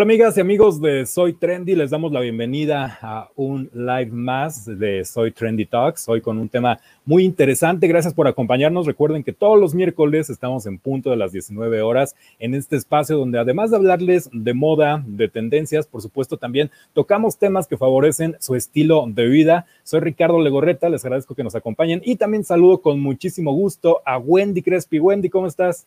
Hola amigas y amigos de Soy Trendy, les damos la bienvenida a un live más de Soy Trendy Talks, hoy con un tema muy interesante. Gracias por acompañarnos. Recuerden que todos los miércoles estamos en punto de las 19 horas en este espacio donde además de hablarles de moda, de tendencias, por supuesto también tocamos temas que favorecen su estilo de vida. Soy Ricardo Legorreta, les agradezco que nos acompañen y también saludo con muchísimo gusto a Wendy Crespi. Wendy, ¿cómo estás?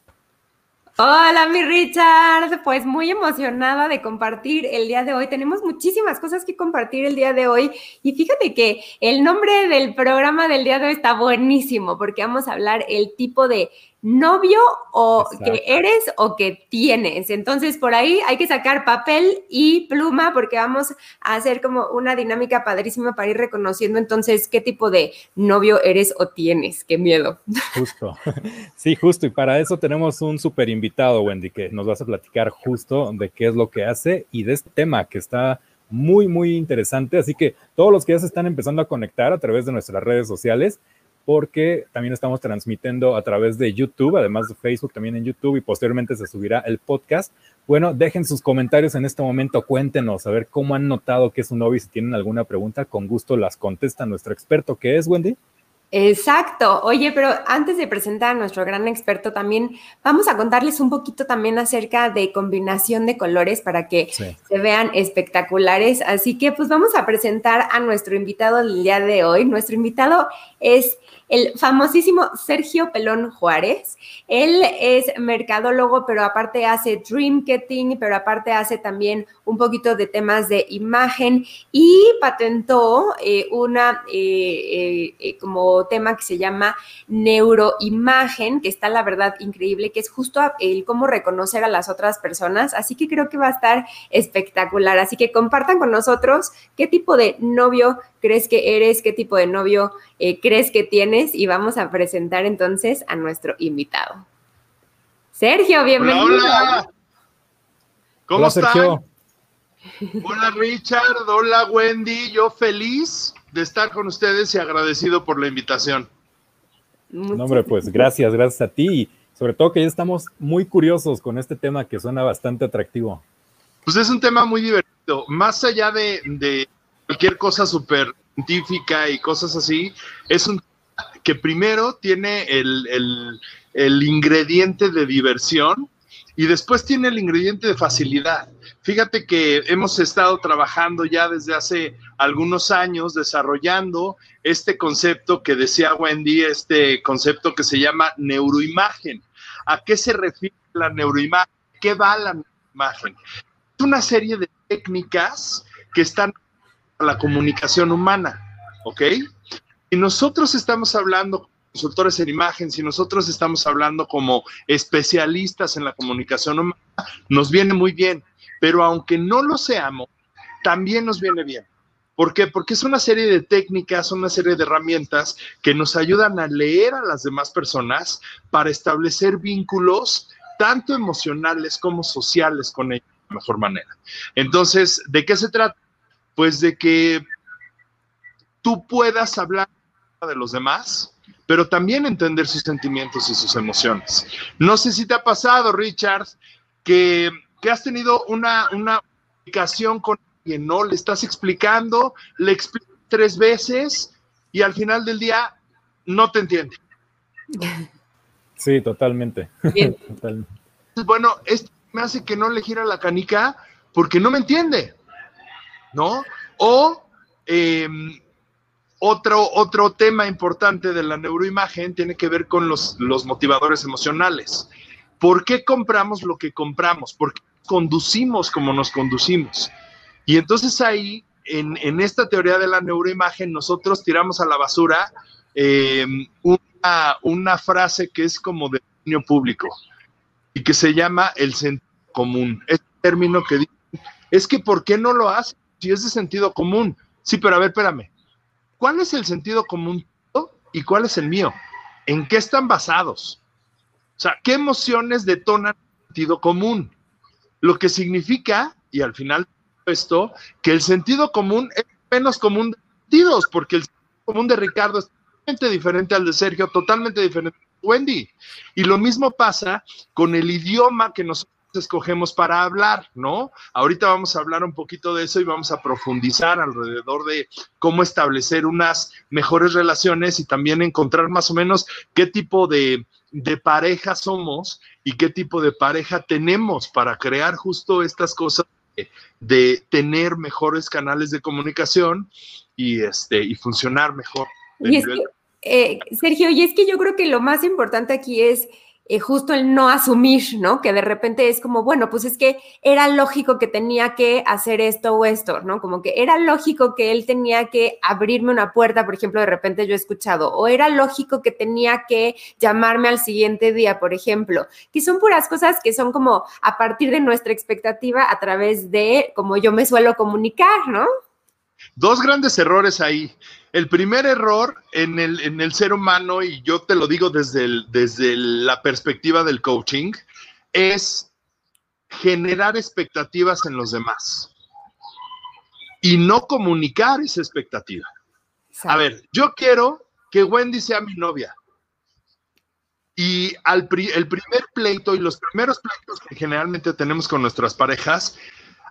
Hola, mi Richard. Pues muy emocionada de compartir el día de hoy. Tenemos muchísimas cosas que compartir el día de hoy. Y fíjate que el nombre del programa del día de hoy está buenísimo porque vamos a hablar el tipo de novio o que eres o que tienes. Entonces, por ahí hay que sacar papel y pluma porque vamos a hacer como una dinámica padrísima para ir reconociendo entonces qué tipo de novio eres o tienes. Qué miedo. Justo. Sí, justo. Y para eso tenemos un súper invitado, Wendy, que nos vas a platicar justo de qué es lo que hace y de este tema que está muy, muy interesante. Así que todos los que ya se están empezando a conectar a través de nuestras redes sociales, porque también estamos transmitiendo a través de YouTube, además de Facebook, también en YouTube y posteriormente se subirá el podcast. Bueno, dejen sus comentarios en este momento, cuéntenos a ver cómo han notado que es un novio y si tienen alguna pregunta, con gusto las contesta nuestro experto, que es Wendy. Exacto. Oye, pero antes de presentar a nuestro gran experto, también vamos a contarles un poquito también acerca de combinación de colores para que se vean espectaculares. Así que pues vamos a presentar a nuestro invitado del día de hoy. Nuestro invitado es el famosísimo Sergio Pelón Juárez. Él es mercadólogo, pero aparte hace dreamketing, pero aparte hace también un poquito de temas de imagen y patentó eh, una eh, eh, como tema que se llama neuroimagen, que está la verdad increíble, que es justo el cómo reconocer a las otras personas. Así que creo que va a estar espectacular. Así que compartan con nosotros qué tipo de novio crees que eres, qué tipo de novio crees que tienes y vamos a presentar entonces a nuestro invitado. Sergio, bienvenido. Hola, ¿Cómo están? Hola Richard, hola Wendy, yo feliz de estar con ustedes y agradecido por la invitación. No, hombre, pues gracias, gracias a ti. Y sobre todo que ya estamos muy curiosos con este tema que suena bastante atractivo. Pues es un tema muy divertido. Más allá de, de cualquier cosa súper científica y cosas así, es un que primero tiene el, ingrediente de diversión y después tiene el ingrediente de facilidad. Fíjate que hemos estado trabajando ya desde hace algunos años desarrollando este concepto que decía Wendy, este concepto que se llama neuroimagen. ¿A qué se refiere la neuroimagen? ¿Qué va la neuroimagen? Es una serie de técnicas que están a la comunicación humana, ¿ok? Si nosotros estamos hablando consultores en imagen, si nosotros estamos hablando como especialistas en la comunicación humana, nos viene muy bien, pero aunque no lo seamos, también nos viene bien. ¿Por qué? Porque es una serie de técnicas, una serie de herramientas que nos ayudan a leer a las demás personas para establecer vínculos tanto emocionales como sociales con ellos de mejor manera. Entonces, ¿de qué se trata? Pues de que tú puedas hablar de los demás, pero también entender sus sentimientos y sus emociones. No sé si te ha pasado, Richard, que, has tenido una, una comunicación con alguien, ¿no? Le estás explicando, le explicas tres veces y al final del día no te entiende. Sí, totalmente. Bueno, esto me hace que no le gira la canica porque no me entiende, ¿no? O eh, otro, otro tema importante de la neuroimagen tiene que ver con los, motivadores emocionales. ¿Por qué compramos lo que compramos? ¿Por qué conducimos como nos conducimos? Y entonces ahí, en, esta teoría de la neuroimagen, nosotros tiramos a la basura eh, una, una, frase que es como de dominio público y que se llama el sentido común. Este término que dice, es que ¿por qué no lo hace? Si es de sentido común. Sí, pero a ver, espérame. ¿Cuál es el sentido común y cuál es el mío? ¿En qué están basados? O sea, ¿qué emociones detonan el sentido común? Lo que significa, y al final esto, que el sentido común es menos común de sentidos, porque el sentido común de Ricardo es totalmente diferente al de Sergio, totalmente diferente de Wendy. Y lo mismo pasa con el idioma que nosotros escogemos para hablar, ¿no? Ahorita vamos a hablar un poquito de eso y vamos a profundizar alrededor de cómo establecer unas mejores relaciones y también encontrar más o menos qué tipo de, de pareja somos y qué tipo de pareja tenemos para crear justo estas cosas de, tener mejores canales de comunicación y, este, y funcionar mejor. Y es que, eh, Sergio, y es que yo creo que lo más importante aquí es eh, justo el no asumir, ¿no? Que de repente es como, bueno, pues es que era lógico que tenía que hacer esto o esto, ¿no? Como que era lógico que él tenía que abrirme una puerta, por ejemplo, de repente yo he escuchado, o era lógico que tenía que llamarme al siguiente día, por ejemplo, que son puras cosas que son como a partir de nuestra expectativa a través de cómo yo me suelo comunicar, ¿no? Dos grandes errores ahí. El primer error en el, en el ser humano, y yo te lo digo desde, desde la perspectiva del coaching, es generar expectativas en los demás y no comunicar esa expectativa. A ver, yo quiero que Wendy sea mi novia. Y al el primer pleito y los primeros pleitos que generalmente tenemos con nuestras parejas,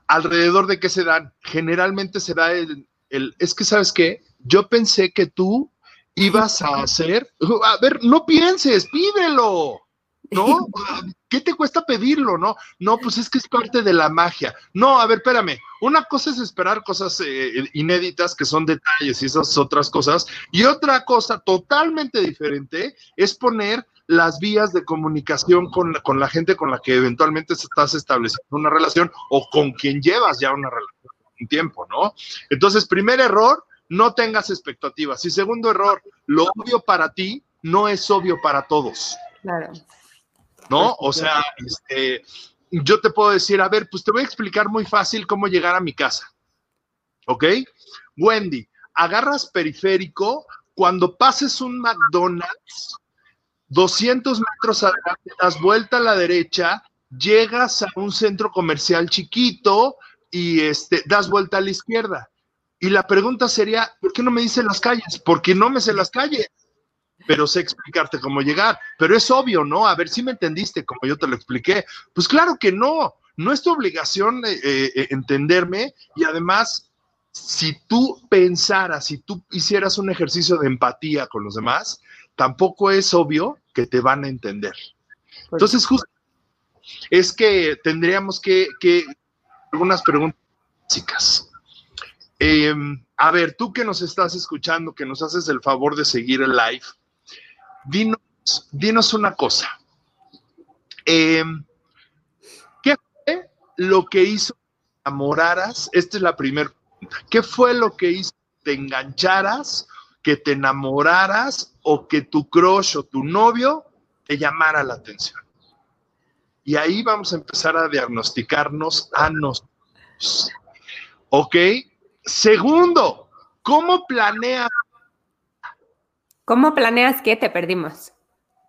alrededor de qué se dan, generalmente se da el, el es que, ¿sabes qué? yo pensé que tú ibas a hacer, a ver, no pienses, pídelo, ¿no? ¿Qué te cuesta pedirlo, no? No, pues es que es parte de la magia. No, a ver, espérame, una cosa es esperar cosas eh, inéditas que son detalles y esas otras cosas, y otra cosa totalmente diferente es poner las vías de comunicación con la, con la gente con la que eventualmente estás estableciendo una relación o con quien llevas ya una relación un tiempo, ¿no? Entonces, primer error, no tengas expectativas. Y segundo error, lo obvio para ti no es obvio para todos. Claro. ¿No? O sea, este, yo te puedo decir, a ver, pues te voy a explicar muy fácil cómo llegar a mi casa. ¿Ok? Wendy, agarras periférico, cuando pases un McDonald's, 200 metros adelante, das vuelta a la derecha, llegas a un centro comercial chiquito y este, das vuelta a la izquierda. Y la pregunta sería, ¿por qué no me dicen las calles? Porque no me sé las calles, pero sé explicarte cómo llegar. Pero es obvio, ¿no? A ver si me entendiste como yo te lo expliqué. Pues claro que no, no es tu obligación eh, eh, entenderme y además, si tú pensaras, si tú hicieras un ejercicio de empatía con los demás, tampoco es obvio que te van a entender. Entonces, justo es que tendríamos que, que algunas preguntas básicas. Em, a ver, tú que nos estás escuchando, que nos haces el favor de seguir el live, dinos, dinos una cosa. Em, ¿Qué fue lo que hizo que te enamoraras? Esta es la primera pregunta. ¿Qué fue lo que hizo que te engancharas, que te enamoraras o que tu crush o tu novio te llamara la atención? Y ahí vamos a empezar a diagnosticarnos a nosotros. ¿Ok? Segundo, ¿cómo planeas? ¿Cómo planeas que te perdimos?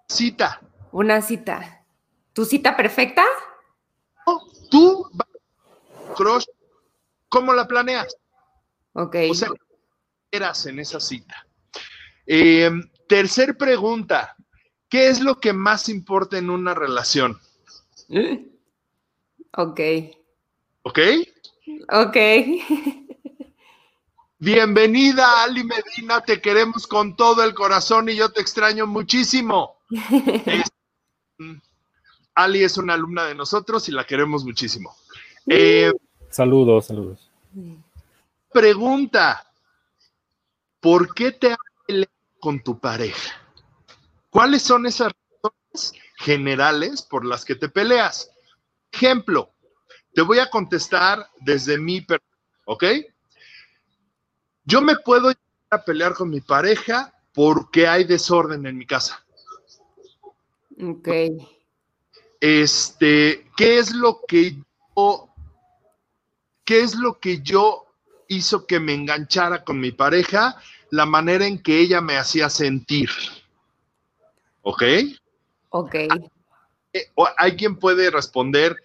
Cita. Una cita. ¿Tu cita perfecta? tú, crush, ¿cómo la planeas? Ok. O sea, eras en esa cita. Eh, tercer pregunta, ¿qué es lo que más importa en una relación? Ok. ¿Ok? Ok. Bienvenida, Ali Medina, te queremos con todo el corazón y yo te extraño muchísimo. Ali es una alumna de nosotros y la queremos muchísimo. Eh, saludos, saludos. Pregunta, ¿por qué te con tu pareja? ¿Cuáles son esas razones generales por las que te peleas? Ejemplo, te voy a contestar desde mi perspectiva, ¿ok? Yo me puedo a pelear con mi pareja porque hay desorden en mi casa. Ok. Este, ¿qué es lo que yo, qué es lo que yo hizo que me enganchara con mi pareja? La manera en que ella me hacía sentir. ¿Ok? Ok. ¿Hay quien puede responder?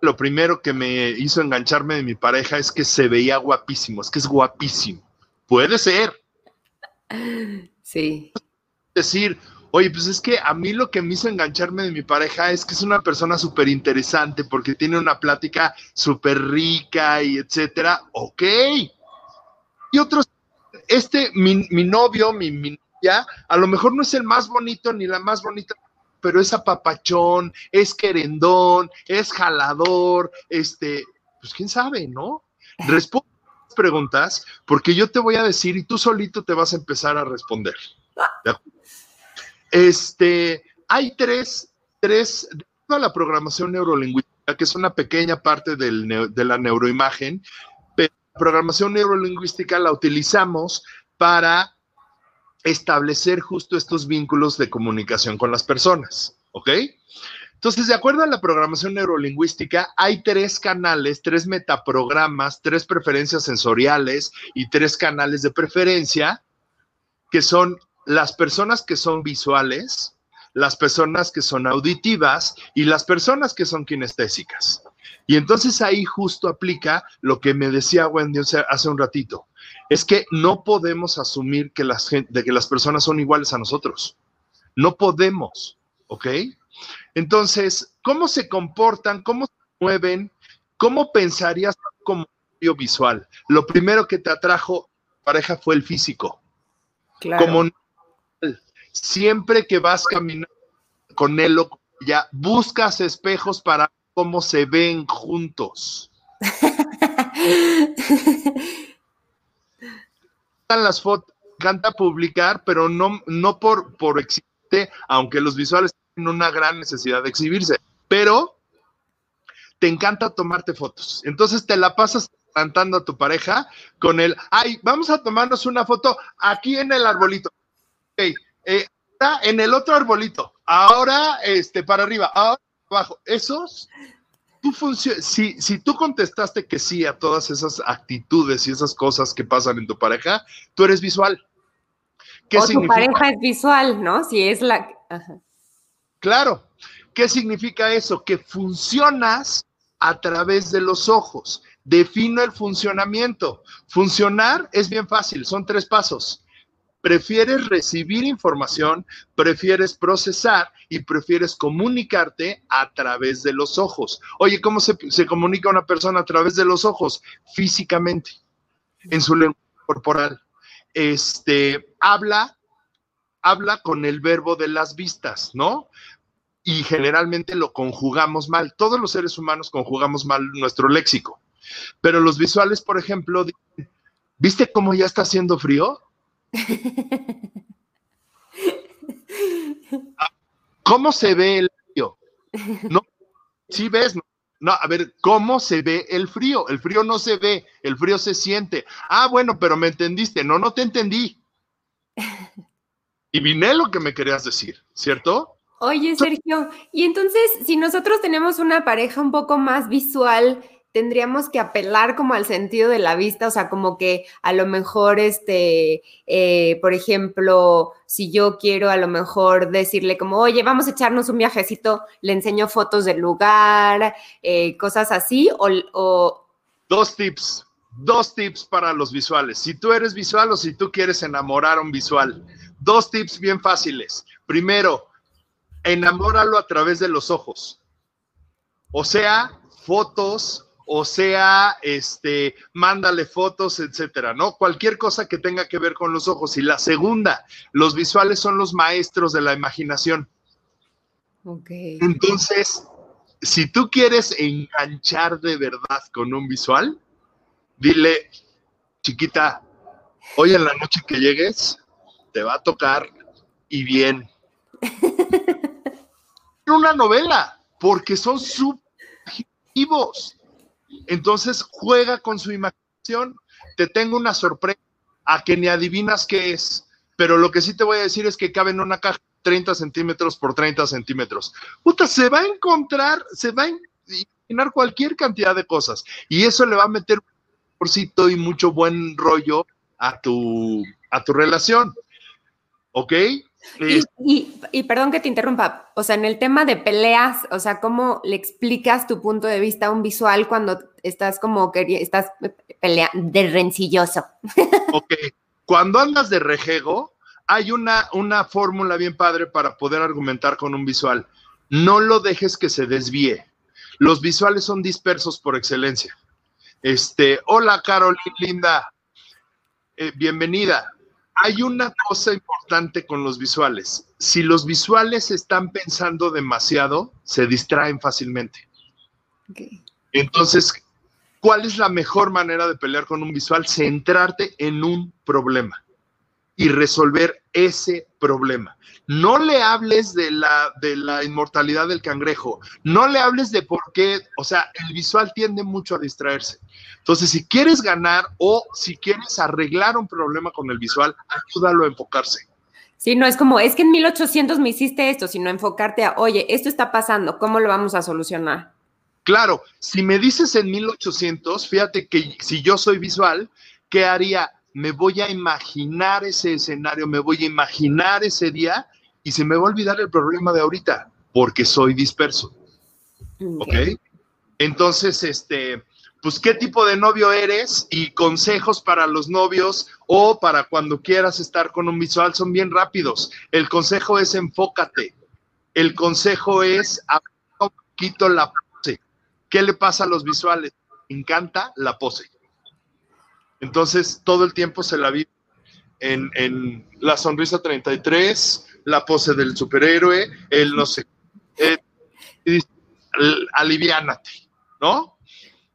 Lo primero que me hizo engancharme de mi pareja es que se veía guapísimo, es que es guapísimo. Puede ser. Sí. Decir, Oye, pues es que a mí lo que me hizo engancharme de mi pareja es que es una persona súper interesante porque tiene una plática súper rica y etcétera. Ok. Y otros, este, mi, novio, mi, mi novia, a lo mejor no es el más bonito ni la más bonita, pero es apapachón, es querendón, es jalador, este, pues quién sabe, ¿no? Responde preguntas porque yo te voy a decir y tú solito te vas a empezar a responder. Este, hay tres, tres, de la programación neurolingüística, que es una pequeña parte del, de la neuroimagen, programación neurolingüística la utilizamos para establecer justo estos vínculos de comunicación con las personas, ¿ok? Entonces, de acuerdo a la programación neurolingüística, hay tres canales, tres metaprogramas, tres preferencias sensoriales y tres canales de preferencia, que son las personas que son visuales, las personas que son auditivas y las personas que son kinestésicas. Y entonces ahí justo aplica lo que me decía Wendy hace un ratito. Es que no podemos asumir que las, de que las personas son iguales a nosotros. No podemos, ¿ok? Entonces, ¿cómo se comportan? ¿Cómo se mueven? ¿Cómo pensarías como visual? Lo primero que te atrajo pareja fue el físico. Claro. Como siempre que vas caminando con él o ya buscas espejos para cómo se ven juntos. las fotos, canta publicar, pero no, no por, por existe, aunque los visuales una gran necesidad de exhibirse, pero te encanta tomarte fotos. Entonces te la pasas cantando a tu pareja con el, ay, vamos a tomarnos una foto aquí en el arbolito. Ok, eh, en el otro arbolito, ahora este, para arriba, ahora abajo. Esos, tú si, si tú contestaste que sí a todas esas actitudes y esas cosas que pasan en tu pareja, tú eres visual. ¿Qué o tu pareja es visual, ¿no? Si es la... Claro. ¿Qué significa eso? Que funcionas a través de los ojos. Defino el funcionamiento. Funcionar es bien fácil, son tres pasos. Prefieres recibir información, prefieres procesar y prefieres comunicarte a través de los ojos. Oye, ¿cómo se, se comunica una persona a través de los ojos? Físicamente, en su lenguaje corporal. Este, habla, habla con el verbo de las vistas, ¿no? y generalmente lo conjugamos mal. Todos los seres humanos conjugamos mal nuestro léxico. Pero los visuales, por ejemplo, ¿viste cómo ya está haciendo frío? ¿Cómo se ve el frío? No, sí ves, no, a ver, ¿cómo se ve el frío? El frío no se ve, el frío se siente. Ah, bueno, pero me entendiste. No, no te entendí. Y vine lo que me querías decir, ¿cierto? Oye, Sergio, y entonces, si nosotros tenemos una pareja un poco más visual, tendríamos que apelar como al sentido de la vista, o sea, como que a lo mejor, este, eh, por ejemplo, si yo quiero a lo mejor decirle como, oye, vamos a echarnos un viajecito, le enseño fotos del lugar, eh, cosas así, o, o... Dos tips, dos tips para los visuales. Si tú eres visual o si tú quieres enamorar a un visual, dos tips bien fáciles. Primero, enamóralo a través de los ojos. O sea, fotos, o sea, este, mándale fotos, etcétera, ¿no? Cualquier cosa que tenga que ver con los ojos. Y la segunda, los visuales son los maestros de la imaginación. Ok. Entonces, si tú quieres enganchar de verdad con un visual, dile, chiquita, hoy en la noche que llegues, te va a tocar y bien. una novela, porque son subjetivos. Entonces juega con su imaginación. Te tengo una sorpresa a que ni adivinas qué es, pero lo que sí te voy a decir es que cabe en una caja 30 centímetros por 30 centímetros. Puta, se va a encontrar, se va a imaginar cualquier cantidad de cosas y eso le va a meter un porcito y mucho buen rollo a tu, a tu relación. ¿Ok? Y, perdón que te interrumpa, o sea, en el tema de peleas, o sea, ¿cómo le explicas tu punto de vista a un visual cuando estás como que estás peleando de rencilloso? Ok, cuando andas de rejego, hay una, una fórmula bien padre para poder argumentar con un visual. No lo dejes que se desvíe. Los visuales son dispersos por excelencia. Este, hola Carolina Linda, eh, bienvenida. Hay una cosa importante con los visuales. Si los visuales están pensando demasiado, se distraen fácilmente. Entonces, ¿cuál es la mejor manera de pelear con un visual? Centrarte en un problema y resolver ese problema. No le hables de la, de la inmortalidad del cangrejo, no le hables de por qué, o sea, el visual tiende mucho a distraerse. Entonces, si quieres ganar o si quieres arreglar un problema con el visual, ayúdalo a enfocarse. Sí, no es como, es que en 1800 me hiciste esto, sino enfocarte a, oye, esto está pasando, ¿cómo lo vamos a solucionar? Claro, si me dices en 1800, fíjate que si yo soy visual, ¿qué haría? Me voy a imaginar ese escenario, me voy a imaginar ese día y se me va a olvidar el problema de ahorita, porque soy disperso. ¿Ok? Entonces, este, pues qué tipo de novio eres y consejos para los novios o para cuando quieras estar con un visual son bien rápidos. El consejo es enfócate. El consejo es un poquito la ¿Qué le pasa a los visuales? Encanta la pose. Entonces, todo el tiempo se la vi en, la sonrisa 33, la pose del superhéroe, el no sé, eh, aliviánate, ¿no?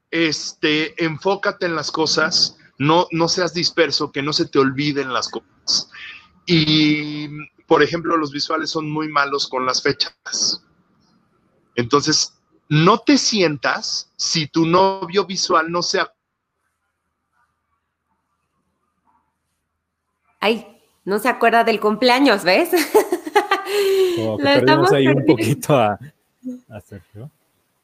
Este, enfócate en las cosas, no, no seas disperso, que no se te olviden las cosas. Y, por ejemplo, los visuales son muy malos con las fechas. Entonces, no te sientas si tu novio visual no sea... Ay, no se acuerda del cumpleaños, ¿ves? Como que perdimos ahí un poquito a, Sergio.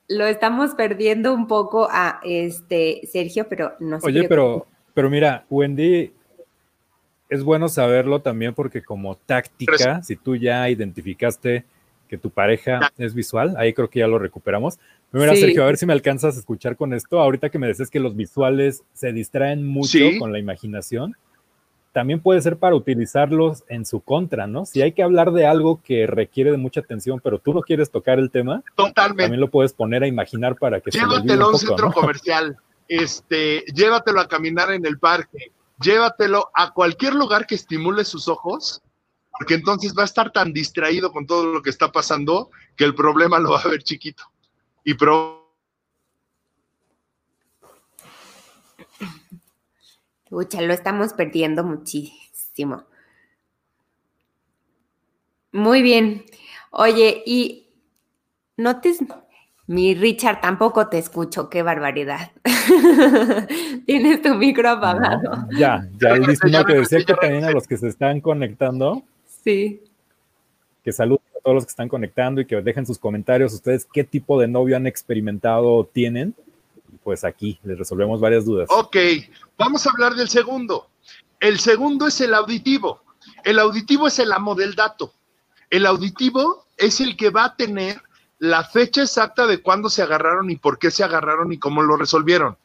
Lo estamos perdiendo un poco a este Sergio, pero no sé. Oye, pero, pero mira, Wendy, es bueno saberlo también porque como táctica, si tú ya identificaste que tu pareja es visual, ahí creo que ya lo recuperamos. Primero, Sergio, a ver si me alcanzas a escuchar con esto. Ahorita que me decías que los visuales se distraen mucho con la imaginación, también puede ser para utilizarlos en su contra, ¿no? Si hay que hablar de algo que requiere de mucha atención, pero tú no quieres tocar el tema, también lo puedes poner a imaginar para que llévatelo se a un, centro comercial, este, llévatelo a caminar en el parque, llévatelo a cualquier lugar que estimule sus ojos porque entonces va a estar tan distraído con todo lo que está pasando que el problema lo va a ver chiquito. Y pro Pucha, lo estamos perdiendo muchísimo. Muy bien. Oye, y no te... Mi Richard, tampoco te escucho, qué barbaridad. Tienes tu micro apagado. ya, ya el mismo que decía que también a los que se están conectando, Sí. Que saluden a todos los que están conectando y que dejen sus comentarios ustedes qué tipo de novio han experimentado o tienen. Pues aquí les resolvemos varias dudas. Ok, vamos a hablar del segundo. El segundo es el auditivo. El auditivo es el amo del dato. El auditivo es el que va a tener la fecha exacta de cuándo se agarraron y por qué se agarraron y cómo lo resolvieron.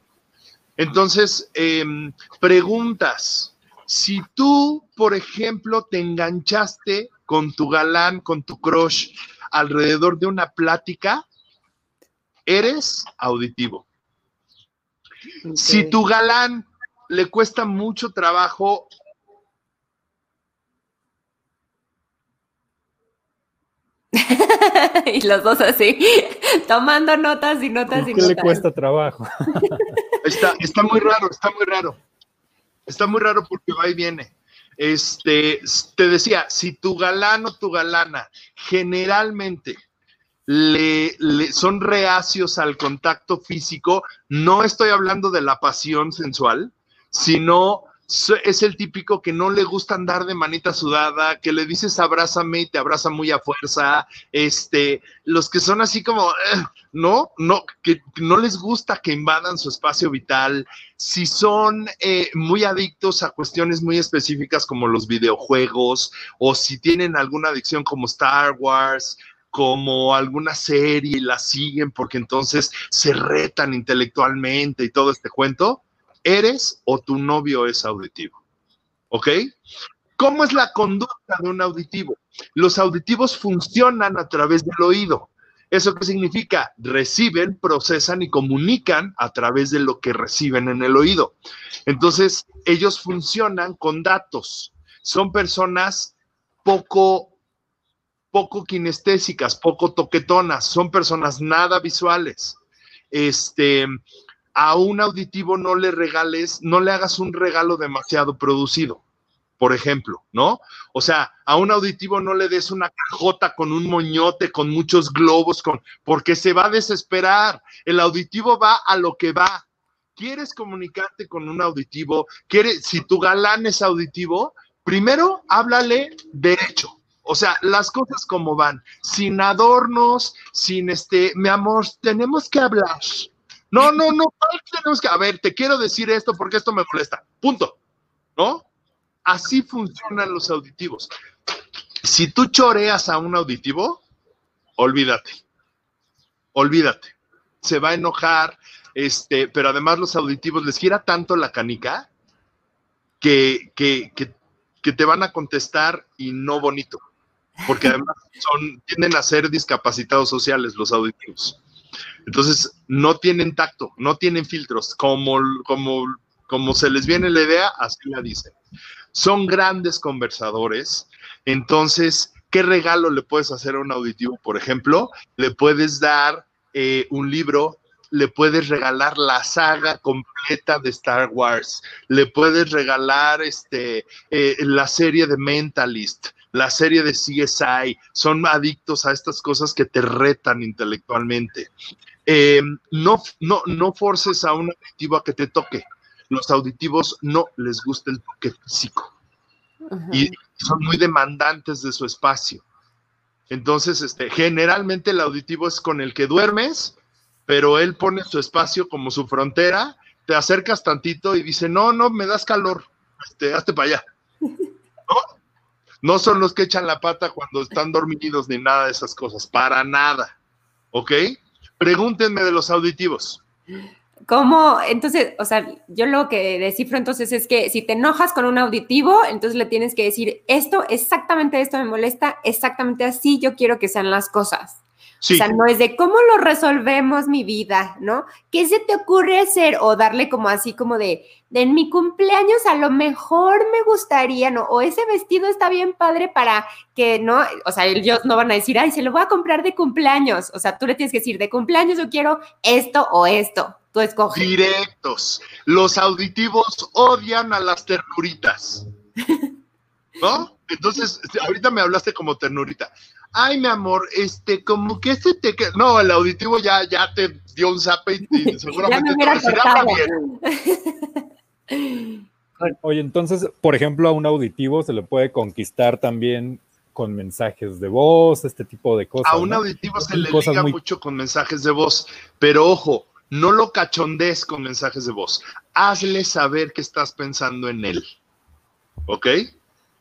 Entonces, em, preguntas, si tú, por ejemplo, te enganchaste con tu galán, con tu crush alrededor de una plática, eres auditivo. Si tu galán le cuesta mucho trabajo y los dos así, tomando notas y notas y notas. le cuesta trabajo? está, está muy raro, está muy raro. Está muy raro porque va y viene. Este, te decía, si tu galán o tu galana generalmente le, son reacios al contacto físico, no estoy hablando de la pasión sensual, sino es el típico que no le gusta andar de manita sudada, que le dices abrázame y te abraza muy a fuerza, este, los que son así como, no, no, que no les gusta que invadan su espacio vital, si son eh, muy adictos a cuestiones muy específicas como los videojuegos, o si tienen alguna adicción como Star Wars, como alguna serie y la siguen porque entonces se retan intelectualmente y todo este cuento, eres o tu novio es auditivo. ¿Ok? ¿Cómo es la conducta de un auditivo? Los auditivos funcionan a través del oído. ¿Eso qué significa? Reciben, procesan y comunican a través de lo que reciben en el oído. Entonces, ellos funcionan con datos. Son personas poco poco kinestésicas, poco toquetonas, son personas nada visuales. Este, a un auditivo no le regales, no le hagas un regalo demasiado producido, por ejemplo, ¿no? O sea, a un auditivo no le des una cajota con un moñote, con muchos globos, con, porque se va a desesperar. El auditivo va a lo que va. ¿Quieres comunicarte con un auditivo? ¿Quieres, si tu galán es auditivo, primero háblale derecho o sea, las cosas como van, sin adornos, sin este, mi amor, tenemos que hablar. No, no, no, tenemos que, a ver, te quiero decir esto porque esto me molesta. Punto. ¿No? Así funcionan los auditivos. Si tú choreas a un auditivo, olvídate. Olvídate. Se va a enojar, este, pero además los auditivos les gira tanto la canica que, que, que, que te van a contestar y no bonito porque además son, tienden a ser discapacitados sociales los auditivos. Entonces, no tienen tacto, no tienen filtros, como, como, como se les viene la idea, así la dicen. Son grandes conversadores, entonces, ¿qué regalo le puedes hacer a un auditivo? Por ejemplo, le puedes dar eh, un libro, le puedes regalar la saga completa de Star Wars, le puedes regalar este, eh, la serie de Mentalist, la serie de CSI, son adictos a estas cosas que te retan intelectualmente. Em, no, no, no forces a un auditivo a que te toque. Los auditivos no les gusta el toque físico y son muy demandantes de su espacio. Entonces, este, generalmente el auditivo es con el que duermes, pero él pone su espacio como su frontera, te acercas tantito y dice, no, no, me das calor, este, hazte para allá. No son los que echan la pata cuando están dormidos ni nada de esas cosas, para nada. ¿Ok? Pregúntenme de los auditivos. ¿Cómo? Entonces, o sea, yo lo que descifro entonces es que si te enojas con un auditivo, entonces le tienes que decir, esto, exactamente esto me molesta, exactamente así yo quiero que sean las cosas. O sea, no es de cómo lo resolvemos mi vida, ¿no? ¿Qué se te ocurre hacer? O darle como así como de, de en mi cumpleaños a lo mejor me gustaría, ¿no? O ese vestido está bien padre para que, ¿no? O sea, ellos no van a decir, ay, se lo voy a comprar de cumpleaños. O sea, tú le tienes que decir, de cumpleaños yo quiero esto o esto. Tú escoges. Directos. Los auditivos odian a las ternuritas. ¿No? Entonces, ahorita me hablaste como ternurita ay, mi amor, este, como que este te... No, el auditivo ya, ya te dio un zape y, seguramente te va bien. Oye, entonces, por ejemplo, a un auditivo se le puede conquistar también con mensajes de voz, este tipo de cosas. A un auditivo se le liga mucho con mensajes de voz, pero ojo, no lo cachondees con mensajes de voz. Hazle saber que estás pensando en él. ¿Ok?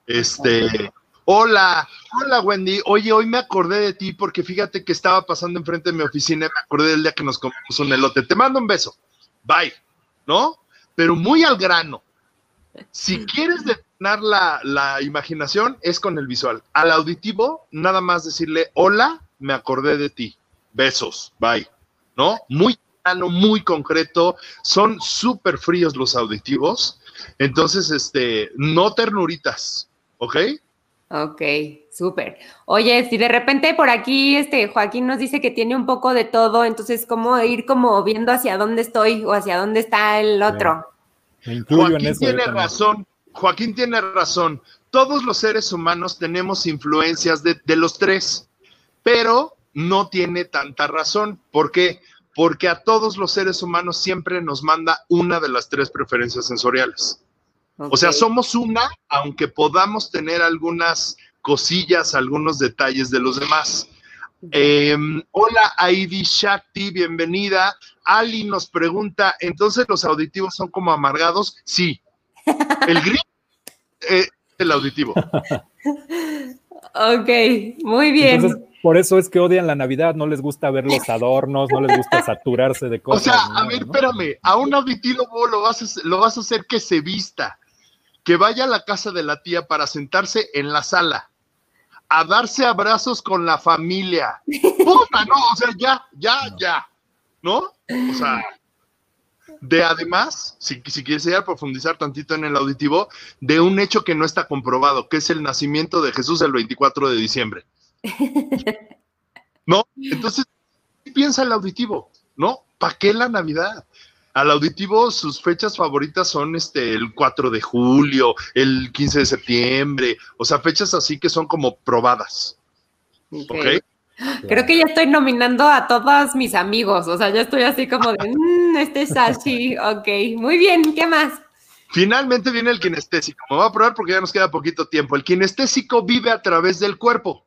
Este, Hola, hola Wendy. Oye, hoy me acordé de ti porque fíjate que estaba pasando enfrente de mi oficina y me acordé del día que nos comimos un elote. Te mando un beso. Bye. ¿No? Pero muy al grano. Si quieres detener la, la imaginación, es con el visual. Al auditivo, nada más decirle, hola, me acordé de ti. Besos. Bye. ¿No? Muy grano, muy concreto. Son súper fríos los auditivos. Entonces, este, no ternuritas. ¿Ok? Ok, súper. Oye, si de repente por aquí este Joaquín nos dice que tiene un poco de todo, entonces cómo ir como viendo hacia dónde estoy o hacia dónde está el otro. Joaquín tiene razón. Joaquín tiene razón. Todos los seres humanos tenemos influencias de, de los tres, pero no tiene tanta razón. ¿Por qué? Porque a todos los seres humanos siempre nos manda una de las tres preferencias sensoriales. O sea, somos una, aunque podamos tener algunas cosillas, algunos detalles de los demás. Em, hola, Aidi Shakti, bienvenida. Ali nos pregunta, ¿entonces los auditivos son como amargados? Sí. El gris es el auditivo. Ok, muy bien. por eso es que odian la Navidad, no les gusta ver los adornos, no les gusta saturarse de cosas. O sea, a ver, espérame, a un auditivo lo vas, a, lo vas a hacer que se vista que vaya a la casa de la tía para sentarse en la sala, a darse abrazos con la familia. Puta, no, o sea, ya, ya, ya, ¿no? O sea, de además, si, si quieres ir a profundizar tantito en el auditivo, de un hecho que no está comprobado, que es el nacimiento de Jesús el 24 de diciembre. ¿No? Entonces, piensa el auditivo? ¿No? ¿Para qué la Navidad? Al auditivo sus fechas favoritas son este el 4 de julio, el 15 de septiembre, o sea, fechas así que son como probadas. ¿Ok? Creo que ya estoy nominando a todos mis amigos, o sea, ya estoy así como de, mmm, este es así, ok, muy bien, ¿qué más? Finalmente viene el kinestésico, me voy a probar porque ya nos queda poquito tiempo. El kinestésico vive a través del cuerpo.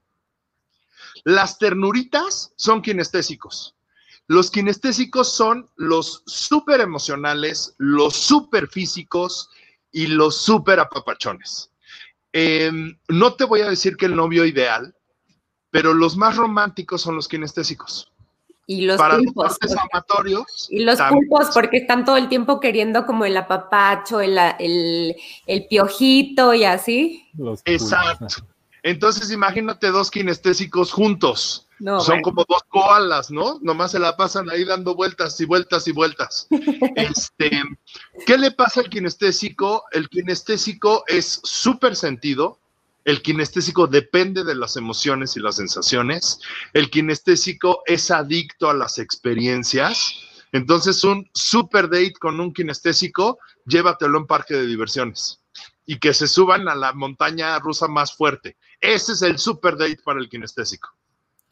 Las ternuritas son kinestésicos. Los kinestésicos son los súper emocionales, los súper físicos y los súper apapachones. Em, no te voy a decir que el novio ideal, pero los más románticos son los kinestésicos. Y los pulpos. amatorios. Y los pulpos, porque están todo el tiempo queriendo como el apapacho, el, el, piojito y así. Exacto. Entonces imagínate dos kinestésicos juntos. Son como dos koalas, ¿no? Nomás se la pasan ahí dando vueltas y vueltas y vueltas. este, ¿Qué le pasa al kinestésico? El kinestésico es súper sentido. El kinestésico depende de las emociones y las sensaciones. El kinestésico es adicto a las experiencias. Entonces, un super date con un kinestésico, llévatelo a un parque de diversiones y que se suban a la montaña rusa más fuerte. Ese es el super date para el kinestésico.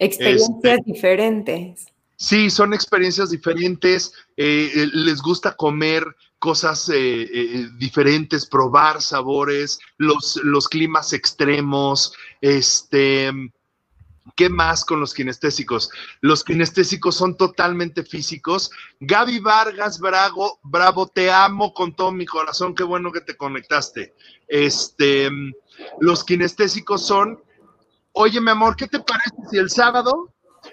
Experiencias este, diferentes. Sí, son experiencias diferentes. Eh, eh, les gusta comer cosas eh, diferentes, probar sabores, los, los climas extremos, este, ¿Qué más con los kinestésicos? Los kinestésicos son totalmente físicos. Gaby Vargas, Bravo, Bravo, te amo con todo mi corazón. Qué bueno que te conectaste. Este, los kinestésicos son, oye, mi amor, ¿qué te parece si el sábado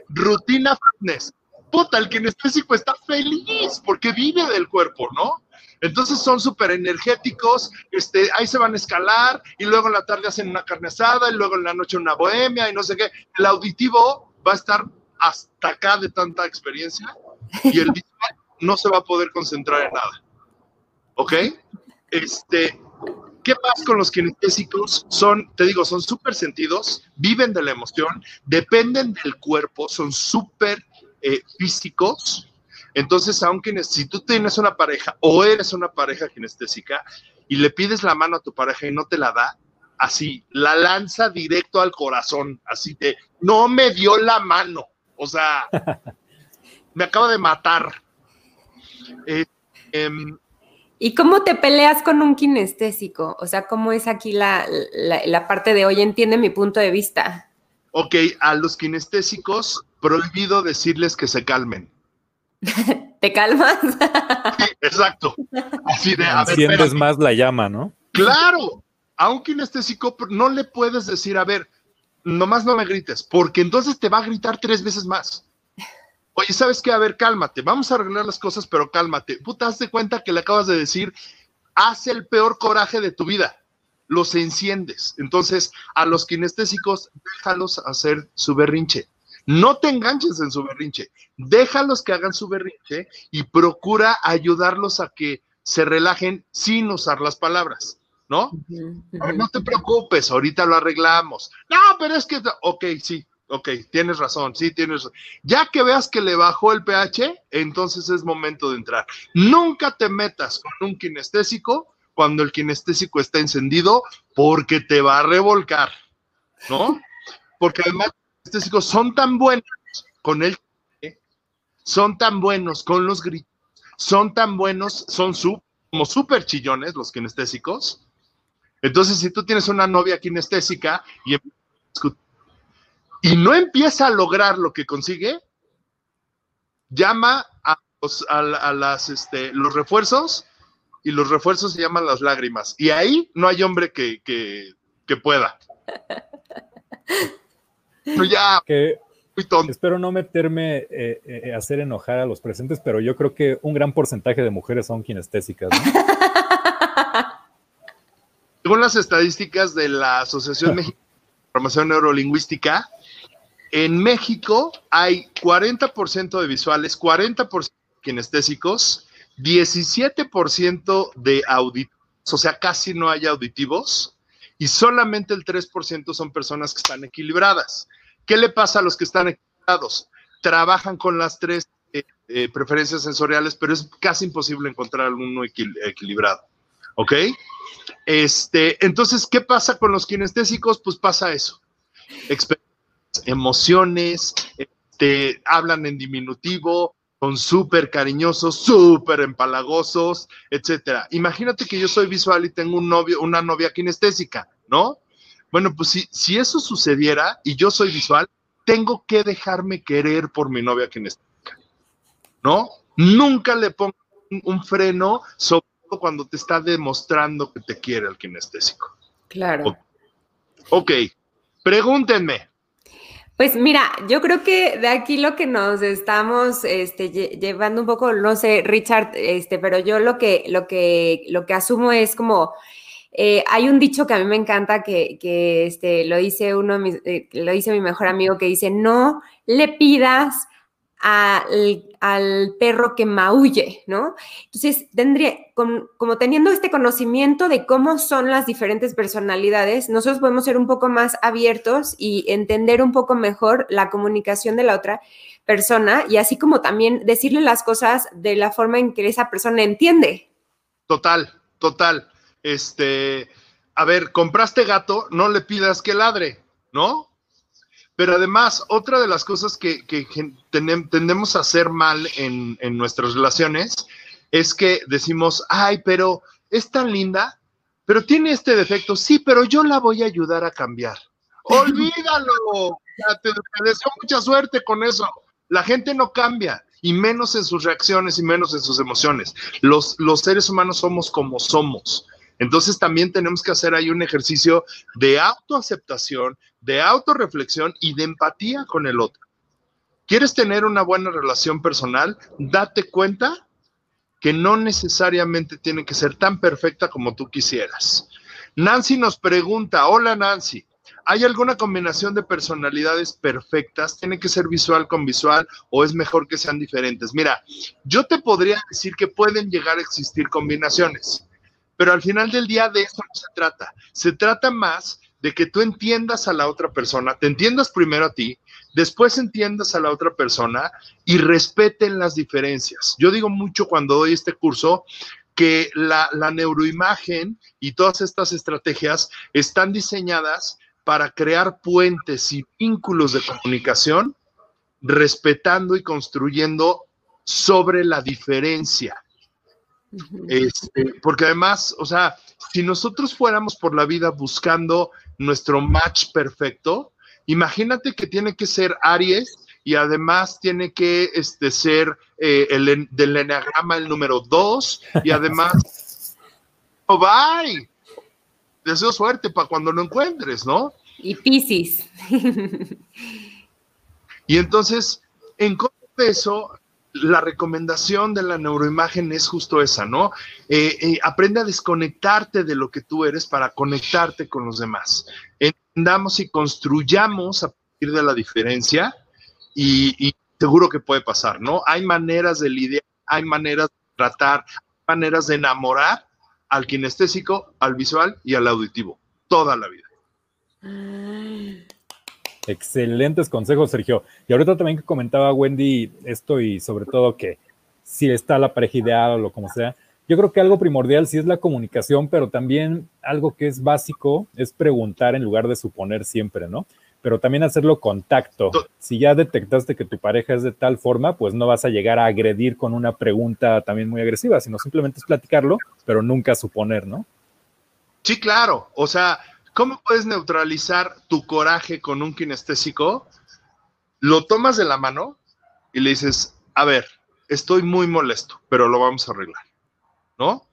rutina fitness? Puta, el kinestésico está feliz porque vive del cuerpo, ¿no? Entonces son súper energéticos, este, ahí se van a escalar y luego en la tarde hacen una carne asada y luego en la noche una bohemia y no sé qué. El auditivo va a estar hasta acá de tanta experiencia y el visual no se va a poder concentrar en nada. ¿Ok? Este, ¿Qué pasa con los kinestésicos? Son, te digo, son súper sentidos, viven de la emoción, dependen del cuerpo, son súper eh, físicos entonces, aunque si tú tienes una pareja o eres una pareja kinestésica y le pides la mano a tu pareja y no te la da, así, la lanza directo al corazón, así de, no me dio la mano, o sea, me acaba de matar. Eh, em, ¿Y cómo te peleas con un kinestésico? O sea, ¿cómo es aquí la, la parte de hoy entiende mi punto de vista? Ok, a los kinestésicos prohibido decirles que se calmen. ¿Te calmas? exacto. Así de, Enciendes más la llama, ¿no? Claro. A un kinestésico no le puedes decir, a ver, nomás no me grites, porque entonces te va a gritar tres veces más. Oye, ¿sabes qué? A ver, cálmate, vamos a arreglar las cosas, pero cálmate. Puta, haz de cuenta que le acabas de decir, haz el peor coraje de tu vida. Los enciendes. Entonces, a los kinestésicos, déjalos hacer su berrinche. No te enganches en su berrinche, déjalos que hagan su berrinche y procura ayudarlos a que se relajen sin usar las palabras, ¿no? No te preocupes, ahorita lo arreglamos. No, pero es que, ok, sí, ok, tienes razón, sí, tienes razón. Ya que veas que le bajó el pH, entonces es momento de entrar. Nunca te metas con un kinestésico cuando el kinestésico está encendido porque te va a revolcar, ¿no? Porque además kinestésicos son tan buenos con el son tan buenos con los gritos, son tan buenos, son como súper chillones los kinestésicos. Entonces, si tú tienes una novia kinestésica y, y no empieza a lograr lo que consigue, llama a los, a, las, este, los refuerzos y los refuerzos se llaman las lágrimas. Y ahí no hay hombre que, que, que pueda. ya. Que, espero no meterme eh, eh, a hacer enojar a los presentes, pero yo creo que un gran porcentaje de mujeres son kinestésicas. según las estadísticas de la Asociación Mexicana de Programación Neurolingüística, en México hay 40% de visuales, 40% kinestésicos, 17% de auditivos, o sea, casi no hay auditivos, y solamente el 3% son personas que están equilibradas. ¿Qué le pasa a los que están equilibrados? Trabajan con las tres eh, eh, preferencias sensoriales, pero es casi imposible encontrar uno equilibrado. ¿Ok? Este, entonces, ¿qué pasa con los kinestésicos? Pues pasa eso. Emociones, este, hablan en diminutivo, son súper cariñosos, súper empalagosos, etcétera. Imagínate que yo soy visual y tengo un novio, una novia kinestésica, ¿no? Bueno, pues si, si eso sucediera y yo soy visual, tengo que dejarme querer por mi novia kinestésica, ¿no? Nunca le pongo un, freno, sobre todo cuando te está demostrando que te quiere el kinestésico. Claro. Ok, pregúntenme. Pues mira, yo creo que de aquí lo que nos estamos este, llevando un poco, no sé, Richard, este, pero yo lo que, lo que, lo que asumo es como, eh, hay un dicho que a mí me encanta que, que este, lo dice uno, eh, lo dice mi mejor amigo, que dice, no le pidas al, perro que maulle, ¿no? Entonces, tendría, como, teniendo este conocimiento de cómo son las diferentes personalidades, nosotros podemos ser un poco más abiertos y entender un poco mejor la comunicación de la otra persona y así como también decirle las cosas de la forma en que esa persona entiende. Total, total. Este, a ver, compraste gato, no le pidas que ladre, ¿no? Pero además, otra de las cosas que, tendemos a hacer mal en, nuestras relaciones es que decimos, ay, pero es tan linda, pero tiene este defecto, sí, pero yo la voy a ayudar a cambiar. Olvídalo, te, deseo mucha suerte con eso. La gente no cambia, y menos en sus reacciones y menos en sus emociones. Los, los seres humanos somos como somos. Entonces también tenemos que hacer ahí un ejercicio de autoaceptación, de autorreflexión y de empatía con el otro. ¿Quieres tener una buena relación personal? Date cuenta que no necesariamente tiene que ser tan perfecta como tú quisieras. Nancy nos pregunta, hola Nancy, ¿hay alguna combinación de personalidades perfectas? ¿Tiene que ser visual con visual o es mejor que sean diferentes? Mira, yo te podría decir que pueden llegar a existir combinaciones, pero al final del día de eso no se trata. Se trata más de que tú entiendas a la otra persona, te entiendas primero a ti, después entiendas a la otra persona y respeten las diferencias. Yo digo mucho cuando doy este curso que la, neuroimagen y todas estas estrategias están diseñadas para crear puentes y vínculos de comunicación, respetando y construyendo sobre la diferencia. Este, porque además, o sea, si nosotros fuéramos por la vida buscando nuestro match perfecto, imagínate que tiene que ser Aries y además tiene que este, ser eh, el, del enagrama el número 2 y además, oh, bye. Deseo suerte para cuando lo encuentres, ¿no? Y Piscis. y entonces, en eso, la recomendación de la neuroimagen es justo esa, ¿no? Eh, eh, aprende a desconectarte de lo que tú eres para conectarte con los demás. Entendamos y construyamos a partir de la diferencia y, seguro que puede pasar, ¿no? Hay maneras de lidiar, hay maneras de tratar, hay maneras de enamorar al kinestésico, al visual y al auditivo, toda la vida. Excelentes consejos, Sergio. Y ahorita también que comentaba Wendy esto y sobre todo que si está la pareja ideal o lo como sea, yo creo que algo primordial sí es la comunicación, pero también algo que es básico es preguntar en lugar de suponer siempre, ¿no? Pero también hacerlo contacto. Si ya detectaste que tu pareja es de tal forma, pues no vas a llegar a agredir con una pregunta también muy agresiva, sino simplemente es platicarlo, pero nunca suponer, ¿no? Sí, claro. O sea, ¿Cómo puedes neutralizar tu coraje con un kinestésico? Lo tomas de la mano y le dices, a ver, estoy muy molesto, pero lo vamos a arreglar, ¿no?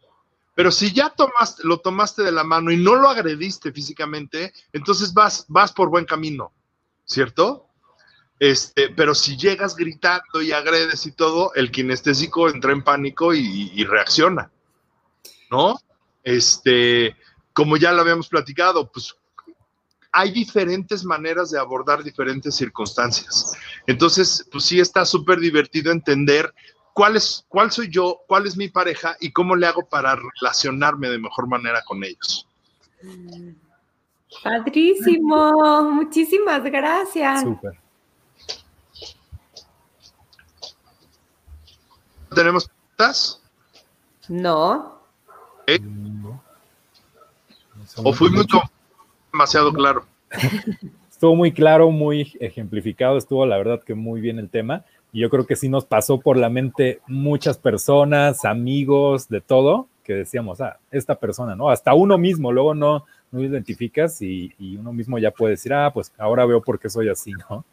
Pero si ya lo tomaste de la mano y no lo agrediste físicamente, entonces vas, vas por buen camino, ¿cierto? Este, pero si llegas gritando y agredes y todo, el kinestésico entra en pánico y reacciona, ¿no? Este, como ya lo habíamos platicado, pues hay diferentes maneras de abordar diferentes circunstancias. Entonces, pues sí está súper divertido entender cuál es, cuál soy yo, cuál es mi pareja y cómo le hago para relacionarme de mejor manera con ellos. Padrísimo, muchísimas gracias. Súper. ¿Tenemos preguntas? No. ¿O fui mucho demasiado claro? Estuvo muy claro, muy ejemplificado, estuvo la verdad que muy bien el tema. Y yo creo que sí nos pasó por la mente muchas personas, amigos, de todo, que decíamos, ah, esta persona, ¿no? Hasta uno mismo, luego no, no identificas y, y uno mismo ya puede decir, ah, pues ahora veo por qué soy así, ¿no?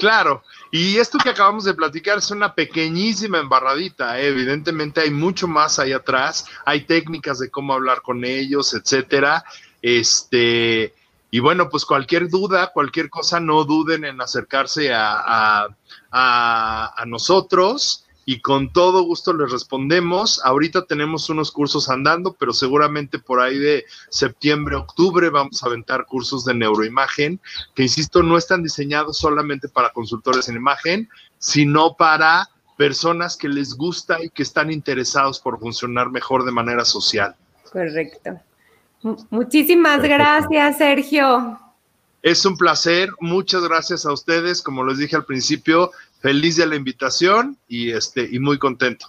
Claro, y esto que acabamos de platicar es una pequeñísima embarradita, ¿eh? evidentemente hay mucho más ahí atrás, hay técnicas de cómo hablar con ellos, etcétera. Este, y bueno, pues cualquier duda, cualquier cosa, no duden en acercarse a, a, a nosotros y con todo gusto les respondemos. Ahorita tenemos unos cursos andando, pero seguramente por ahí de septiembre, octubre vamos a aventar cursos de neuroimagen, que insisto, no están diseñados solamente para consultores en imagen, sino para personas que les gusta y que están interesados por funcionar mejor de manera social. Correcto. Muchísimas gracias, Sergio. Es un placer, muchas gracias a ustedes. Como les dije al principio, feliz de la invitación y, este, y muy contento.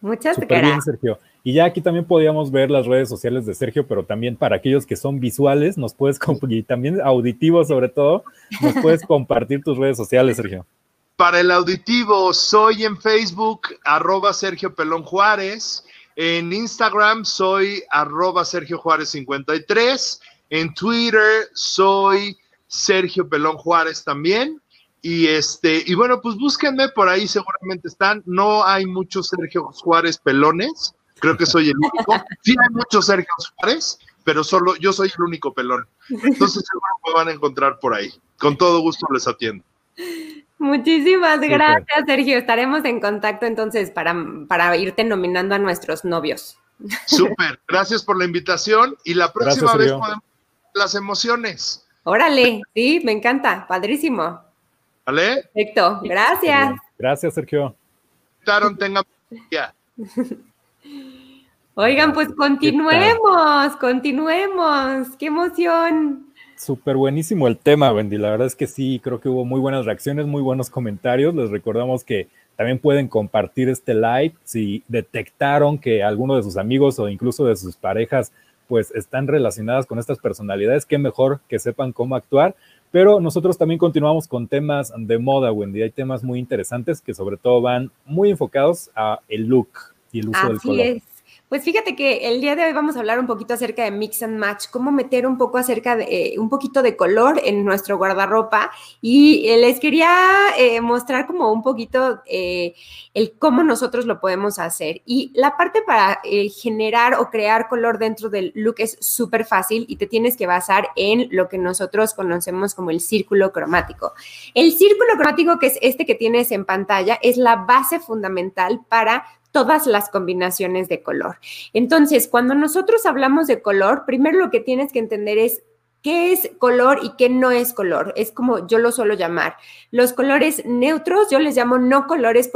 Muchas gracias. bien, Sergio. Y ya aquí también podíamos ver las redes sociales de Sergio, pero también para aquellos que son visuales, nos puedes, y también auditivos sobre todo, nos puedes compartir tus redes sociales, Sergio. Para el auditivo, soy en Facebook, arroba Sergio Pelón Juárez. En Instagram soy arroba Sergio Juárez 53. En Twitter soy Sergio Pelón Juárez también. Y este, y bueno, pues búsquenme por ahí, seguramente están. No hay muchos Sergio Juárez pelones, creo que soy el único. Sí hay muchos Sergio Juárez, pero solo yo soy el único pelón. Entonces seguro me van a encontrar por ahí. Con todo gusto les atiendo. Muchísimas gracias, Sergio. Estaremos en contacto entonces para, para irte nominando a nuestros novios. Súper, gracias por la invitación y la próxima vez podemos las emociones. Órale, sí, me encanta, padrísimo. ¿Vale? Perfecto, gracias. Gracias, Sergio. tengan Oigan, pues continuemos, continuemos. ¡Qué emoción! Súper buenísimo el tema, Wendy. La verdad es que sí, creo que hubo muy buenas reacciones, muy buenos comentarios. Les recordamos que también pueden compartir este live si detectaron que alguno de sus amigos o incluso de sus parejas pues están relacionadas con estas personalidades. Qué mejor que sepan cómo actuar. Pero nosotros también continuamos con temas de moda, Wendy. Hay temas muy interesantes que sobre todo van muy enfocados a el look y el uso del color. Es. Pues fíjate que el día de hoy vamos a hablar un poquito acerca de mix and match, cómo meter un poco acerca de eh, un poquito de color en nuestro guardarropa y eh, les quería eh, mostrar como un poquito el cómo nosotros lo podemos hacer. Y la parte para generar o crear color dentro del look es súper fácil y te tienes que basar en lo que nosotros conocemos como el círculo cromático. El círculo cromático, que es este que tienes en pantalla, es la base fundamental para todas las combinaciones de color. Entonces, cuando nosotros hablamos de color, primero lo que tienes que entender es qué es color y qué no es color. Es como yo lo suelo llamar. Los colores neutros, yo les llamo no colores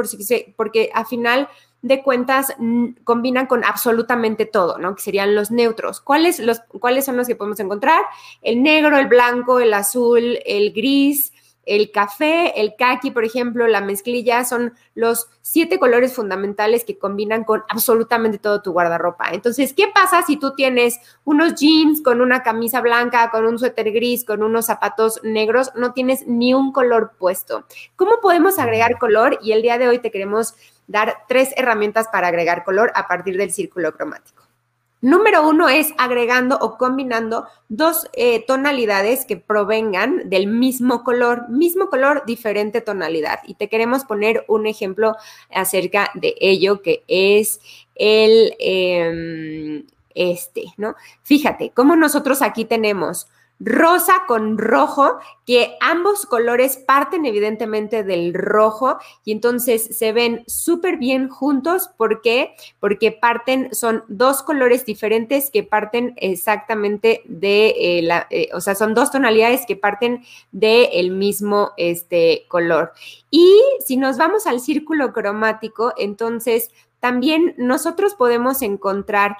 porque a final de cuentas combinan con absolutamente todo, ¿no? Que serían los neutros. ¿Cuáles, los, ¿Cuáles son los que podemos encontrar? El negro, el blanco, el azul, el gris, el café, el kaki, por ejemplo, la mezclilla, son los siete colores fundamentales que combinan con absolutamente todo tu guardarropa. Entonces, ¿qué pasa si tú tienes unos jeans con una camisa blanca, con un suéter gris, con unos zapatos negros? No tienes ni un color puesto. ¿Cómo podemos agregar color? Y el día de hoy te queremos dar tres herramientas para agregar color a partir del círculo cromático. Número uno es agregando o combinando dos eh, tonalidades que provengan del mismo color, mismo color, diferente tonalidad. Y te queremos poner un ejemplo acerca de ello, que es el, em, este, ¿no? Fíjate, cómo nosotros aquí tenemos rosa con rojo, que ambos colores parten evidentemente del rojo y entonces se ven súper bien juntos. ¿Por qué? Porque parten, son dos colores diferentes que parten exactamente de eh, la, eh, o sea, son dos tonalidades que parten del mismo este, color. Y si nos vamos al círculo cromático, entonces también nosotros podemos encontrar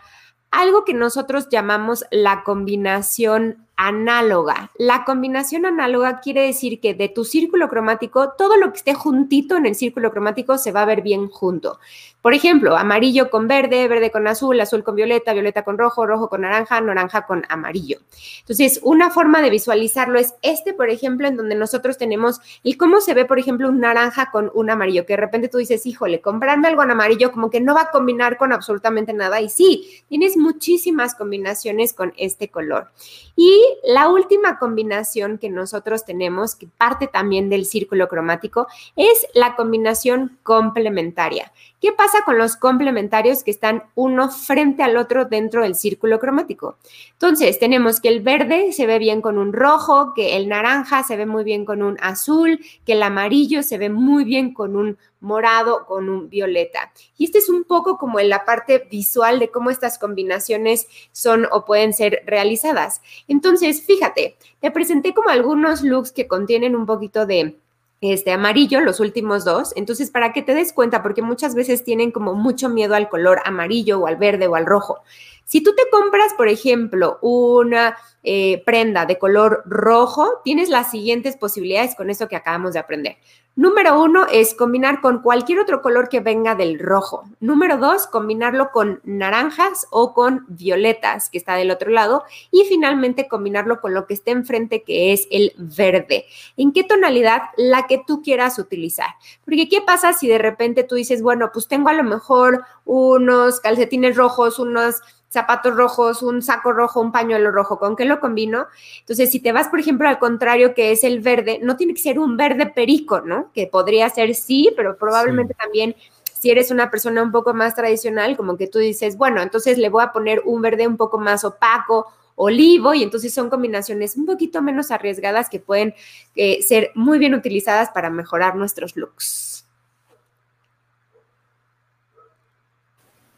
algo que nosotros llamamos la combinación análoga. La combinación análoga quiere decir que de tu círculo cromático, todo lo que esté juntito en el círculo cromático se va a ver bien junto. Por ejemplo, amarillo con verde, verde con azul, azul con violeta, violeta con rojo, rojo con naranja, naranja con amarillo. Entonces, una forma de visualizarlo es este, por ejemplo, en donde nosotros tenemos y cómo se ve, por ejemplo, un naranja con un amarillo, que de repente tú dices, híjole, comprarme algo en amarillo como que no va a combinar con absolutamente nada. Y sí, tienes muchísimas combinaciones con este color. Y la última combinación que nosotros tenemos, que parte también del círculo cromático, es la combinación complementaria. ¿Qué pasa con los complementarios que están uno frente al otro dentro del círculo cromático? Entonces, tenemos que el verde se ve bien con un rojo, que el naranja se ve muy bien con un azul, que el amarillo se ve muy bien con un morado, con un violeta. Y este es un poco como en la parte visual de cómo estas combinaciones son o pueden ser realizadas. Entonces, fíjate, te presenté como algunos looks que contienen un poquito de este amarillo, los últimos dos. Entonces, para que te des cuenta, porque muchas veces tienen como mucho miedo al color amarillo o al verde o al rojo. Si tú te compras, por ejemplo, una eh, prenda de color rojo, tienes las siguientes posibilidades con eso que acabamos de aprender. Número uno es combinar con cualquier otro color que venga del rojo. Número dos, combinarlo con naranjas o con violetas, que está del otro lado. Y finalmente, combinarlo con lo que esté enfrente, que es el verde. ¿En qué tonalidad? La que tú quieras utilizar. Porque, ¿qué pasa si de repente tú dices, bueno, pues tengo a lo mejor unos calcetines rojos, unos zapatos rojos, un saco rojo, un pañuelo rojo, ¿con qué lo combino? Entonces, si te vas, por ejemplo, al contrario, que es el verde, no tiene que ser un verde perico, ¿no? Que podría ser sí, pero probablemente también si eres una persona un poco más tradicional, como que tú dices, bueno, entonces le voy a poner un verde un poco más opaco, olivo, y entonces son combinaciones un poquito menos arriesgadas que pueden eh, ser muy bien utilizadas para mejorar nuestros looks.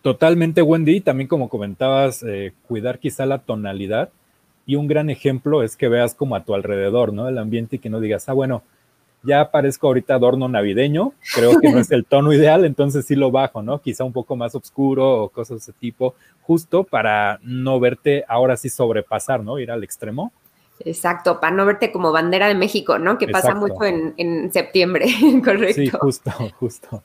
Totalmente, Wendy. También como comentabas, eh, cuidar quizá la tonalidad. Y un gran ejemplo es que veas como a tu alrededor, ¿no? El ambiente y que no digas, ah, bueno, ya parezco ahorita adorno navideño, creo que no es el tono ideal, entonces sí lo bajo, ¿no? Quizá un poco más oscuro o cosas de ese tipo, justo para no verte ahora sí sobrepasar, ¿no? Ir al extremo. Exacto, para no verte como bandera de México, ¿no? Que pasa mucho en, en septiembre, correcto. Sí, justo, justo.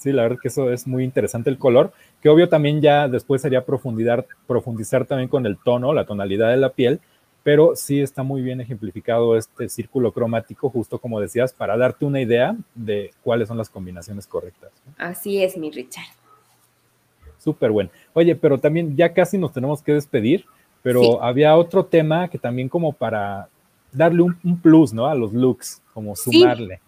Sí, la verdad que eso es muy interesante el color, que obvio también ya después sería profundizar, profundizar también con el tono, la tonalidad de la piel, pero sí está muy bien ejemplificado este círculo cromático, justo como decías, para darte una idea de cuáles son las combinaciones correctas. Así es, mi Richard. Súper bueno. Oye, pero también ya casi nos tenemos que despedir, pero había otro tema que también como para darle un, plus, ¿no? A los looks, como sumarle.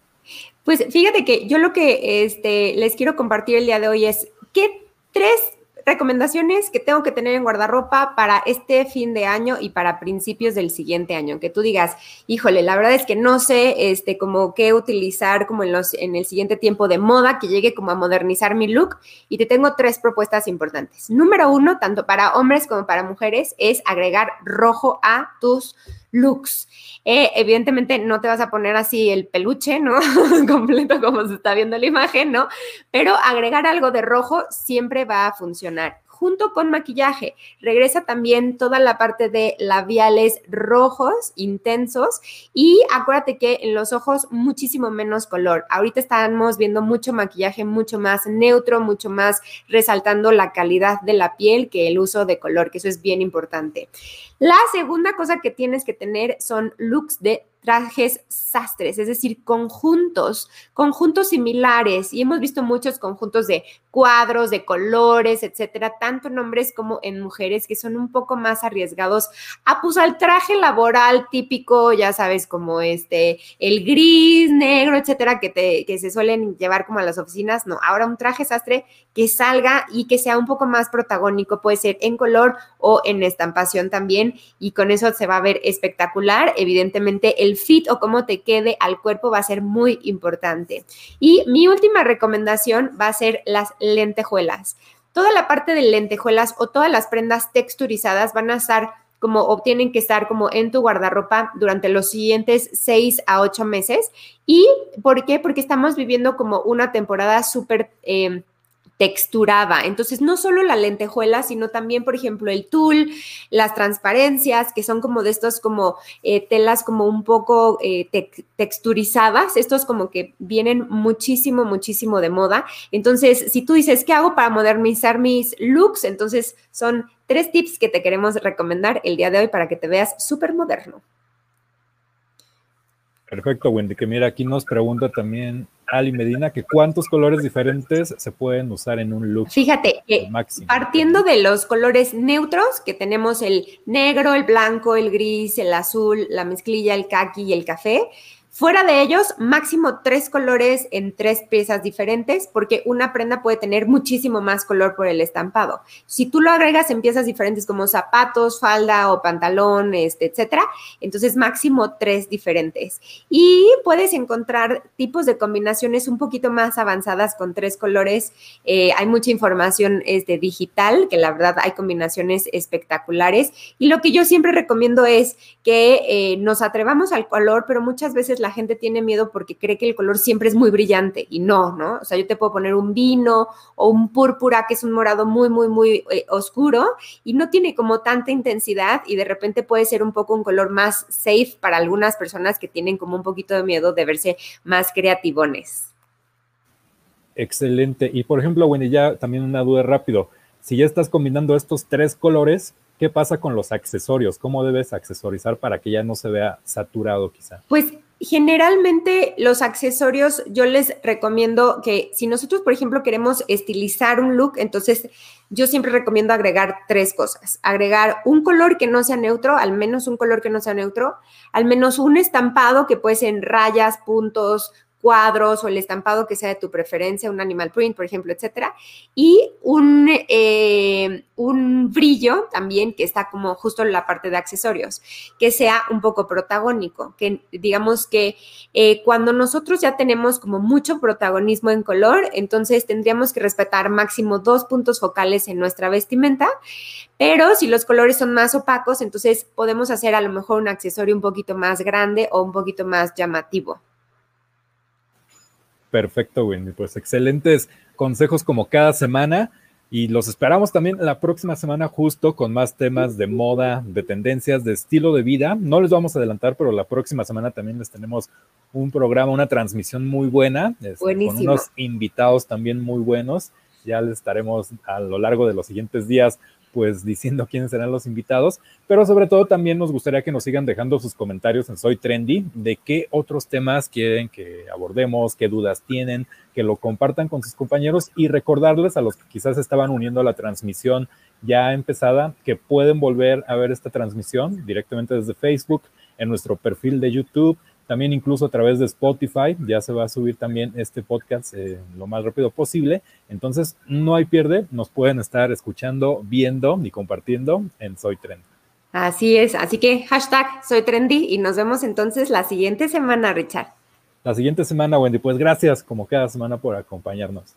Pues fíjate que yo lo que este, les quiero compartir el día de hoy es qué tres recomendaciones que tengo que tener en guardarropa para este fin de año y para principios del siguiente año. Que tú digas, híjole, la verdad es que no sé este, como qué utilizar como en, los, en el siguiente tiempo de moda, que llegue como a modernizar mi look. Y te tengo tres propuestas importantes. Número uno, tanto para hombres como para mujeres, es agregar rojo a tus looks. Eh, evidentemente no te vas a poner así el peluche, ¿no? Completo como se está viendo la imagen, ¿no? Pero agregar algo de rojo siempre va a funcionar junto con maquillaje. Regresa también toda la parte de labiales rojos, intensos, y acuérdate que en los ojos muchísimo menos color. Ahorita estamos viendo mucho maquillaje mucho más neutro, mucho más resaltando la calidad de la piel que el uso de color, que eso es bien importante. La segunda cosa que tienes que tener son looks de trajes sastres, es decir, conjuntos, conjuntos similares. Y hemos visto muchos conjuntos de cuadros, de colores, etcétera, tanto en hombres como en mujeres, que son un poco más arriesgados a pues al traje laboral típico, ya sabes, como este, el gris, negro, etcétera, que, que se suelen llevar como a las oficinas. No, ahora un traje sastre que salga y que sea un poco más protagónico, puede ser en color o en estampación también, y con eso se va a ver espectacular. Evidentemente, el fit o cómo te quede al cuerpo va a ser muy importante. Y mi última recomendación va a ser las lentejuelas. Toda la parte de lentejuelas o todas las prendas texturizadas van a estar como o tienen que estar como en tu guardarropa durante los siguientes seis a ocho meses. ¿Y por qué? Porque estamos viviendo como una temporada súper... Eh, texturada. Entonces, no solo la lentejuela, sino también, por ejemplo, el tul, las transparencias, que son como de estos como eh, telas como un poco eh, texturizadas. Estos como que vienen muchísimo, muchísimo de moda. Entonces, si tú dices, ¿qué hago para modernizar mis looks? Entonces, son tres tips que te queremos recomendar el día de hoy para que te veas súper moderno. Perfecto, Wendy, que mira, aquí nos pregunta también Ali Medina que cuántos colores diferentes se pueden usar en un look. Fíjate, que partiendo de los colores neutros, que tenemos el negro, el blanco, el gris, el azul, la mezclilla, el kaki y el café, Fuera de ellos, máximo tres colores en tres piezas diferentes, porque una prenda puede tener muchísimo más color por el estampado. Si tú lo agregas en piezas diferentes como zapatos, falda o pantalón, este, etcétera, entonces máximo tres diferentes. Y puedes encontrar tipos de combinaciones un poquito más avanzadas con tres colores. Eh, hay mucha información este, digital, que la verdad hay combinaciones espectaculares. Y lo que yo siempre recomiendo es que eh, nos atrevamos al color, pero muchas veces la gente tiene miedo porque cree que el color siempre es muy brillante y no, ¿no? O sea, yo te puedo poner un vino o un púrpura que es un morado muy, muy, muy eh, oscuro y no tiene como tanta intensidad y de repente puede ser un poco un color más safe para algunas personas que tienen como un poquito de miedo de verse más creativones. Excelente. Y por ejemplo, Wendy, ya también una duda rápido. Si ya estás combinando estos tres colores, ¿Qué pasa con los accesorios? ¿Cómo debes accesorizar para que ya no se vea saturado quizá? Pues generalmente los accesorios yo les recomiendo que si nosotros, por ejemplo, queremos estilizar un look, entonces yo siempre recomiendo agregar tres cosas. Agregar un color que no sea neutro, al menos un color que no sea neutro, al menos un estampado que puede ser en rayas, puntos, cuadros o el estampado que sea de tu preferencia, un animal print, por ejemplo, etcétera, y un, eh, un brillo también que está como justo en la parte de accesorios, que sea un poco protagónico, que digamos que eh, cuando nosotros ya tenemos como mucho protagonismo en color, entonces tendríamos que respetar máximo dos puntos focales en nuestra vestimenta, pero si los colores son más opacos, entonces podemos hacer a lo mejor un accesorio un poquito más grande o un poquito más llamativo. Perfecto, Wendy. Pues excelentes consejos como cada semana. Y los esperamos también la próxima semana justo con más temas de moda, de tendencias, de estilo de vida. No les vamos a adelantar, pero la próxima semana también les tenemos un programa, una transmisión muy buena, este, con unos invitados también muy buenos. Ya les estaremos a lo largo de los siguientes días pues diciendo quiénes serán los invitados, pero sobre todo también nos gustaría que nos sigan dejando sus comentarios en Soy Trendy de qué otros temas quieren que abordemos, qué dudas tienen, que lo compartan con sus compañeros y recordarles a los que quizás estaban uniendo a la transmisión ya empezada que pueden volver a ver esta transmisión directamente desde Facebook, en nuestro perfil de YouTube, también incluso a través de Spotify, ya se va a subir también este podcast eh, lo más rápido posible. Entonces, no hay pierde, nos pueden estar escuchando, viendo y compartiendo en Soy Trendy. Así es, así que hashtag Soy Trendy y nos vemos entonces la siguiente semana, Richard. La siguiente semana, Wendy, pues gracias como cada semana por acompañarnos.